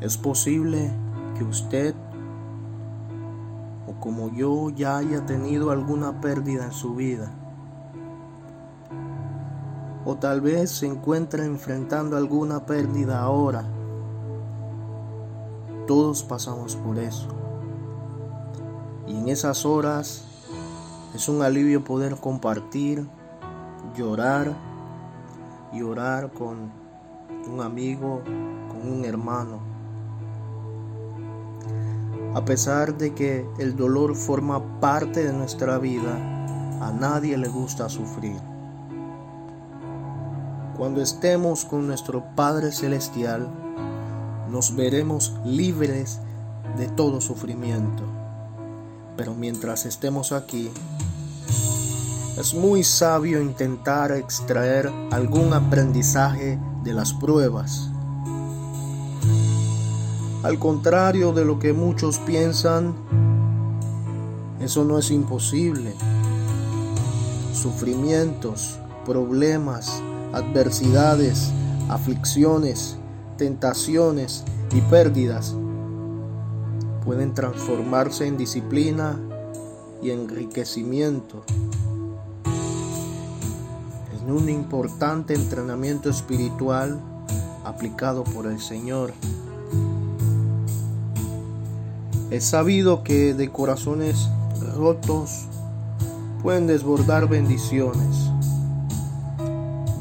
Es posible que usted o como yo ya haya tenido alguna pérdida en su vida. O tal vez se encuentre enfrentando alguna pérdida ahora. Todos pasamos por eso. Y en esas horas es un alivio poder compartir, llorar y orar con un amigo, con un hermano. A pesar de que el dolor forma parte de nuestra vida, a nadie le gusta sufrir. Cuando estemos con nuestro Padre Celestial, nos veremos libres de todo sufrimiento. Pero mientras estemos aquí, es muy sabio intentar extraer algún aprendizaje de las pruebas. Al contrario de lo que muchos piensan, eso no es imposible. Sufrimientos, problemas, adversidades, aflicciones, tentaciones y pérdidas pueden transformarse en disciplina y enriquecimiento en un importante entrenamiento espiritual aplicado por el Señor. Es sabido que de corazones rotos pueden desbordar bendiciones.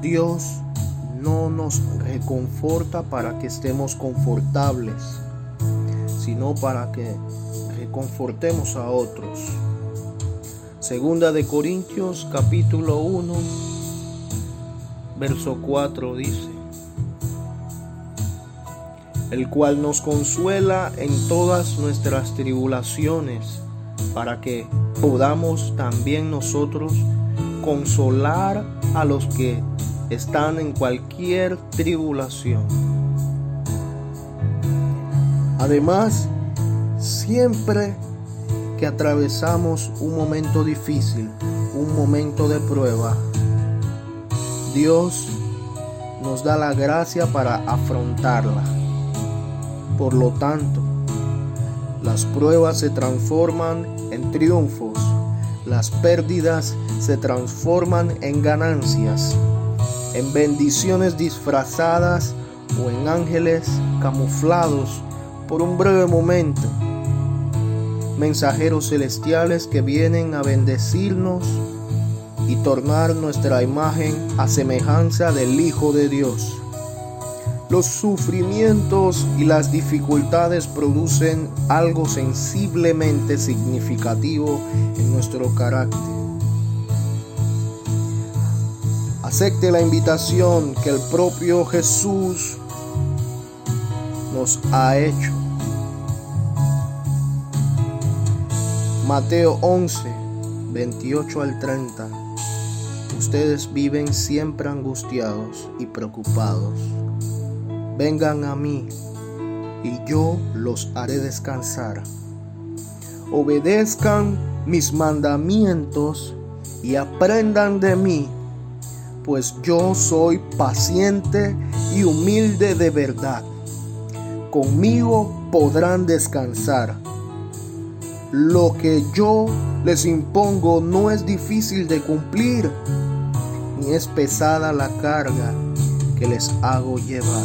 Dios no nos reconforta para que estemos confortables, sino para que reconfortemos a otros. Segunda de Corintios capítulo 1, verso 4 dice, el cual nos consuela en todas nuestras tribulaciones, para que podamos también nosotros consolar a los que están en cualquier tribulación. Además, siempre que atravesamos un momento difícil, un momento de prueba, Dios nos da la gracia para afrontarla. Por lo tanto, las pruebas se transforman en triunfos, las pérdidas se transforman en ganancias en bendiciones disfrazadas o en ángeles camuflados por un breve momento. Mensajeros celestiales que vienen a bendecirnos y tornar nuestra imagen a semejanza del Hijo de Dios. Los sufrimientos y las dificultades producen algo sensiblemente significativo en nuestro carácter. Acepte la invitación que el propio Jesús nos ha hecho. Mateo 11, 28 al 30. Ustedes viven siempre angustiados y preocupados. Vengan a mí y yo los haré descansar. Obedezcan mis mandamientos y aprendan de mí pues yo soy paciente y humilde de verdad. Conmigo podrán descansar. Lo que yo les impongo no es difícil de cumplir, ni es pesada la carga que les hago llevar.